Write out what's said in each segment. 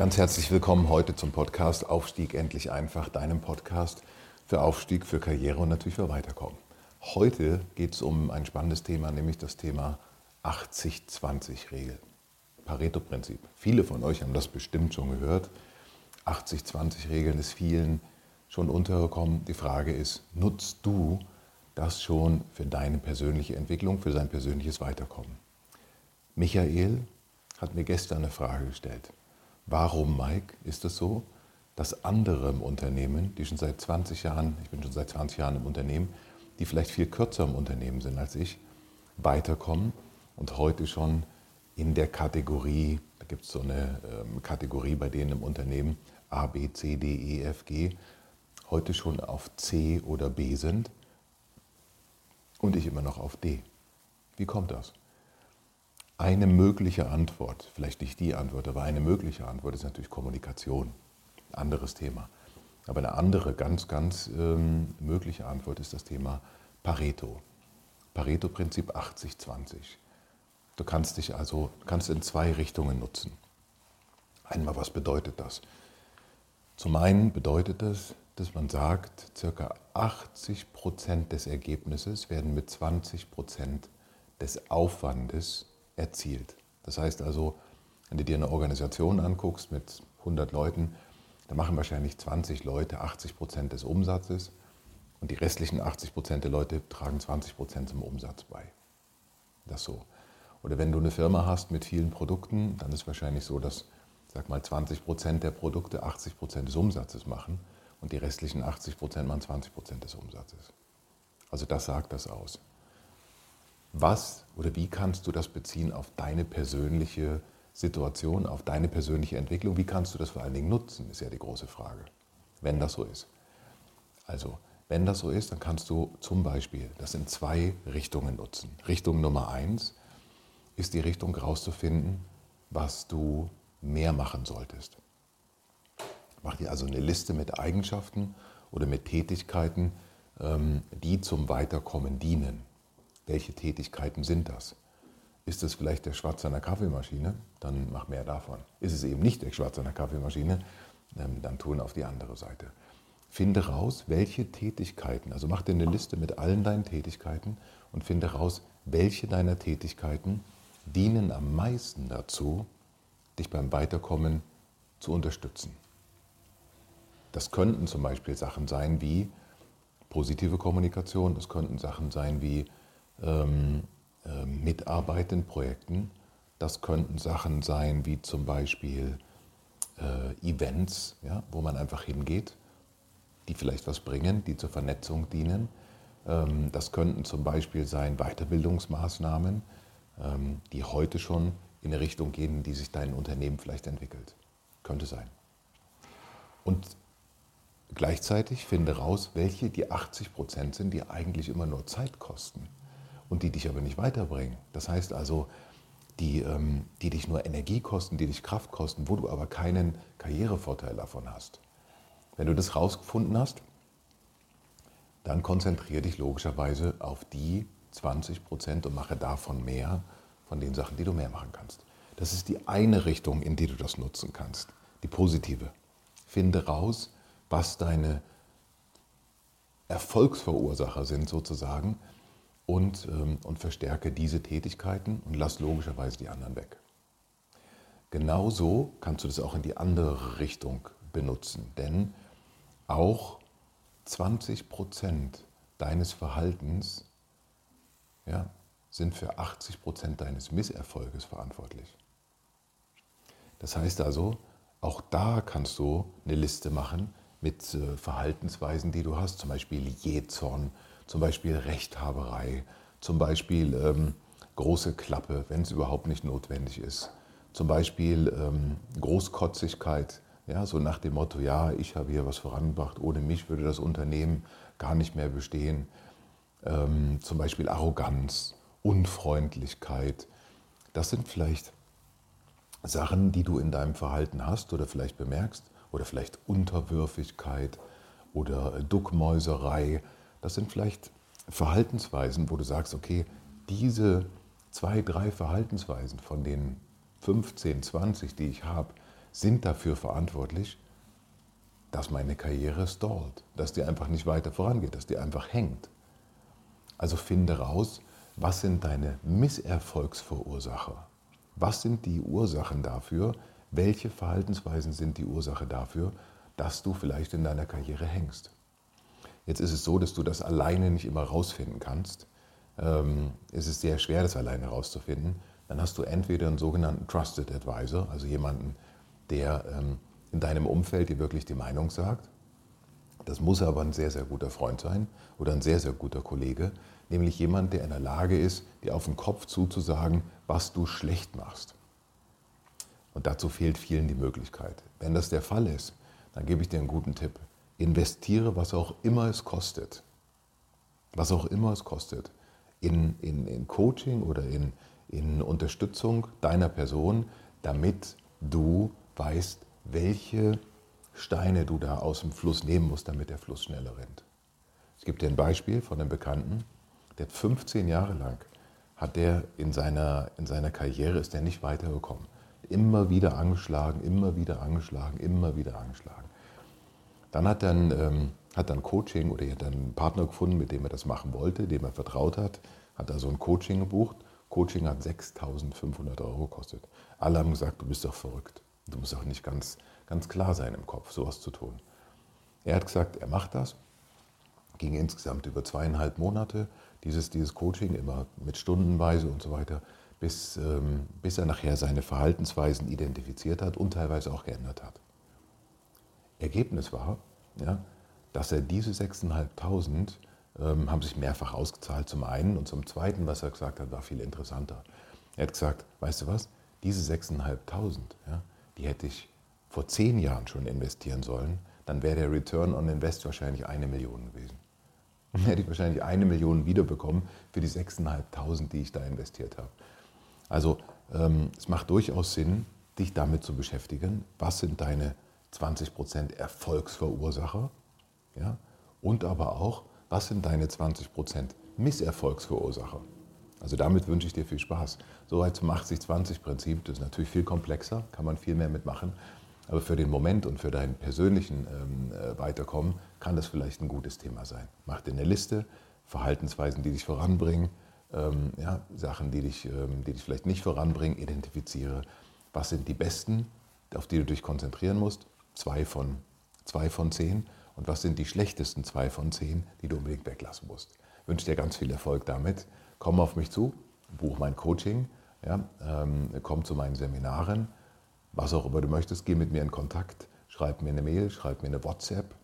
Ganz herzlich willkommen heute zum Podcast Aufstieg endlich einfach, deinem Podcast für Aufstieg, für Karriere und natürlich für Weiterkommen. Heute geht es um ein spannendes Thema, nämlich das Thema 80-20-Regel. Pareto-Prinzip. Viele von euch haben das bestimmt schon gehört. 80-20-Regeln ist vielen schon untergekommen. Die Frage ist, nutzt du das schon für deine persönliche Entwicklung, für dein persönliches Weiterkommen? Michael hat mir gestern eine Frage gestellt. Warum, Mike, ist es so, dass andere im Unternehmen, die schon seit 20 Jahren, ich bin schon seit 20 Jahren im Unternehmen, die vielleicht viel kürzer im Unternehmen sind als ich, weiterkommen und heute schon in der Kategorie, da gibt es so eine ähm, Kategorie bei denen im Unternehmen, A, B, C, D, E, F, G, heute schon auf C oder B sind und ich immer noch auf D. Wie kommt das? Eine mögliche Antwort, vielleicht nicht die Antwort, aber eine mögliche Antwort ist natürlich Kommunikation. Anderes Thema. Aber eine andere, ganz, ganz ähm, mögliche Antwort ist das Thema Pareto. Pareto-Prinzip 80-20. Du kannst dich also kannst in zwei Richtungen nutzen. Einmal, was bedeutet das? Zum einen bedeutet das, dass man sagt, ca. 80 Prozent des Ergebnisses werden mit 20 Prozent des Aufwandes erzielt. Das heißt also, wenn du dir eine Organisation anguckst mit 100 Leuten, dann machen wahrscheinlich 20 Leute 80 Prozent des Umsatzes und die restlichen 80 Prozent der Leute tragen 20 Prozent zum Umsatz bei. Das so. Oder wenn du eine Firma hast mit vielen Produkten, dann ist wahrscheinlich so, dass, sag mal, 20 Prozent der Produkte 80 Prozent des Umsatzes machen und die restlichen 80 Prozent machen 20 Prozent des Umsatzes. Also das sagt das aus. Was oder wie kannst du das beziehen auf deine persönliche Situation, auf deine persönliche Entwicklung? Wie kannst du das vor allen Dingen nutzen, ist ja die große Frage, wenn das so ist. Also, wenn das so ist, dann kannst du zum Beispiel das in zwei Richtungen nutzen. Richtung Nummer eins ist die Richtung herauszufinden, was du mehr machen solltest. Mach dir also eine Liste mit Eigenschaften oder mit Tätigkeiten, ähm, die zum Weiterkommen dienen. Welche Tätigkeiten sind das? Ist es vielleicht der Schwarz an der Kaffeemaschine? Dann mach mehr davon. Ist es eben nicht der Schwarz an der Kaffeemaschine? Ähm, dann tun auf die andere Seite. Finde raus, welche Tätigkeiten, also mach dir eine Liste mit allen deinen Tätigkeiten und finde raus, welche deiner Tätigkeiten dienen am meisten dazu, dich beim Weiterkommen zu unterstützen. Das könnten zum Beispiel Sachen sein wie positive Kommunikation, das könnten Sachen sein wie ähm, äh, Mitarbeit in Projekten. Das könnten Sachen sein wie zum Beispiel äh, Events, ja, wo man einfach hingeht, die vielleicht was bringen, die zur Vernetzung dienen. Ähm, das könnten zum Beispiel sein Weiterbildungsmaßnahmen, ähm, die heute schon in eine Richtung gehen, die sich dein Unternehmen vielleicht entwickelt. Könnte sein. Und gleichzeitig finde raus, welche die 80 Prozent sind, die eigentlich immer nur Zeit kosten und die dich aber nicht weiterbringen. Das heißt also, die, ähm, die dich nur Energie kosten, die dich Kraft kosten, wo du aber keinen Karrierevorteil davon hast. Wenn du das rausgefunden hast, dann konzentriere dich logischerweise auf die 20 Prozent und mache davon mehr von den Sachen, die du mehr machen kannst. Das ist die eine Richtung, in die du das nutzen kannst, die positive. Finde raus, was deine Erfolgsverursacher sind sozusagen und, ähm, und verstärke diese Tätigkeiten und lass logischerweise die anderen weg. Genauso kannst du das auch in die andere Richtung benutzen, denn auch 20 Prozent deines Verhaltens ja, sind für 80 Prozent deines Misserfolges verantwortlich. Das heißt also, auch da kannst du eine Liste machen mit äh, Verhaltensweisen, die du hast, zum Beispiel Jähzorn, zum Beispiel Rechthaberei, zum Beispiel ähm, große Klappe, wenn es überhaupt nicht notwendig ist. Zum Beispiel ähm, Großkotzigkeit, ja, so nach dem Motto, ja, ich habe hier was vorangebracht, ohne mich würde das Unternehmen gar nicht mehr bestehen. Ähm, zum Beispiel Arroganz, Unfreundlichkeit. Das sind vielleicht Sachen, die du in deinem Verhalten hast oder vielleicht bemerkst, oder vielleicht Unterwürfigkeit oder Duckmäuserei. Das sind vielleicht Verhaltensweisen, wo du sagst, okay, diese zwei, drei Verhaltensweisen von den 15, 20, die ich habe, sind dafür verantwortlich, dass meine Karriere stallt, dass die einfach nicht weiter vorangeht, dass die einfach hängt. Also finde raus, was sind deine Misserfolgsverursacher? Was sind die Ursachen dafür? Welche Verhaltensweisen sind die Ursache dafür, dass du vielleicht in deiner Karriere hängst? Jetzt ist es so, dass du das alleine nicht immer rausfinden kannst. Ähm, es ist sehr schwer, das alleine herauszufinden. Dann hast du entweder einen sogenannten Trusted Advisor, also jemanden, der ähm, in deinem Umfeld dir wirklich die Meinung sagt. Das muss aber ein sehr, sehr guter Freund sein oder ein sehr, sehr guter Kollege, nämlich jemand, der in der Lage ist, dir auf den Kopf zuzusagen, was du schlecht machst. Und dazu fehlt vielen die Möglichkeit. Wenn das der Fall ist, dann gebe ich dir einen guten Tipp. Investiere, was auch immer es kostet. Was auch immer es kostet. In, in, in Coaching oder in, in Unterstützung deiner Person, damit du weißt, welche Steine du da aus dem Fluss nehmen musst, damit der Fluss schneller rennt. Ich gebe dir ein Beispiel von einem Bekannten, der hat 15 Jahre lang, hat der in seiner, in seiner Karriere, ist er nicht weitergekommen. Immer wieder angeschlagen, immer wieder angeschlagen, immer wieder angeschlagen. Dann hat er ein, ähm, hat dann Coaching oder er hat einen Partner gefunden, mit dem er das machen wollte, dem er vertraut hat, hat also ein Coaching gebucht. Coaching hat 6.500 Euro gekostet. Alle haben gesagt, du bist doch verrückt. Du musst auch nicht ganz, ganz klar sein im Kopf, sowas zu tun. Er hat gesagt, er macht das. Ging insgesamt über zweieinhalb Monate, dieses, dieses Coaching, immer mit Stundenweise und so weiter, bis, ähm, bis er nachher seine Verhaltensweisen identifiziert hat und teilweise auch geändert hat. Ergebnis war, ja, dass er diese 6.500 ähm, haben sich mehrfach ausgezahlt zum einen und zum zweiten, was er gesagt hat, war viel interessanter. Er hat gesagt, weißt du was, diese 6.500, ja, die hätte ich vor zehn Jahren schon investieren sollen, dann wäre der Return on Invest wahrscheinlich eine Million gewesen. Dann hätte ich wahrscheinlich eine Million wiederbekommen für die 6.500, die ich da investiert habe. Also ähm, es macht durchaus Sinn, dich damit zu beschäftigen. Was sind deine 20% Erfolgsverursacher? Ja? Und aber auch, was sind deine 20% Misserfolgsverursacher? Also damit wünsche ich dir viel Spaß. Soweit zum 80-20-Prinzip, das ist natürlich viel komplexer, kann man viel mehr mitmachen. Aber für den Moment und für deinen persönlichen ähm, äh, Weiterkommen kann das vielleicht ein gutes Thema sein. Mach dir eine Liste, Verhaltensweisen, die dich voranbringen, ähm, ja, Sachen, die dich, ähm, die dich vielleicht nicht voranbringen, identifiziere, was sind die besten, auf die du dich konzentrieren musst, zwei von, zwei von zehn, und was sind die schlechtesten zwei von zehn, die du unbedingt weglassen musst. Ich wünsche dir ganz viel Erfolg damit komm auf mich zu, buch mein Coaching, ja, ähm, komm zu meinen Seminaren, was auch immer du möchtest, geh mit mir in Kontakt, schreib mir eine Mail, schreib mir eine WhatsApp,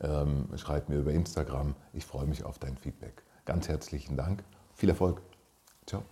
ähm, schreib mir über Instagram. Ich freue mich auf dein Feedback. Ganz herzlichen Dank, viel Erfolg. Ciao.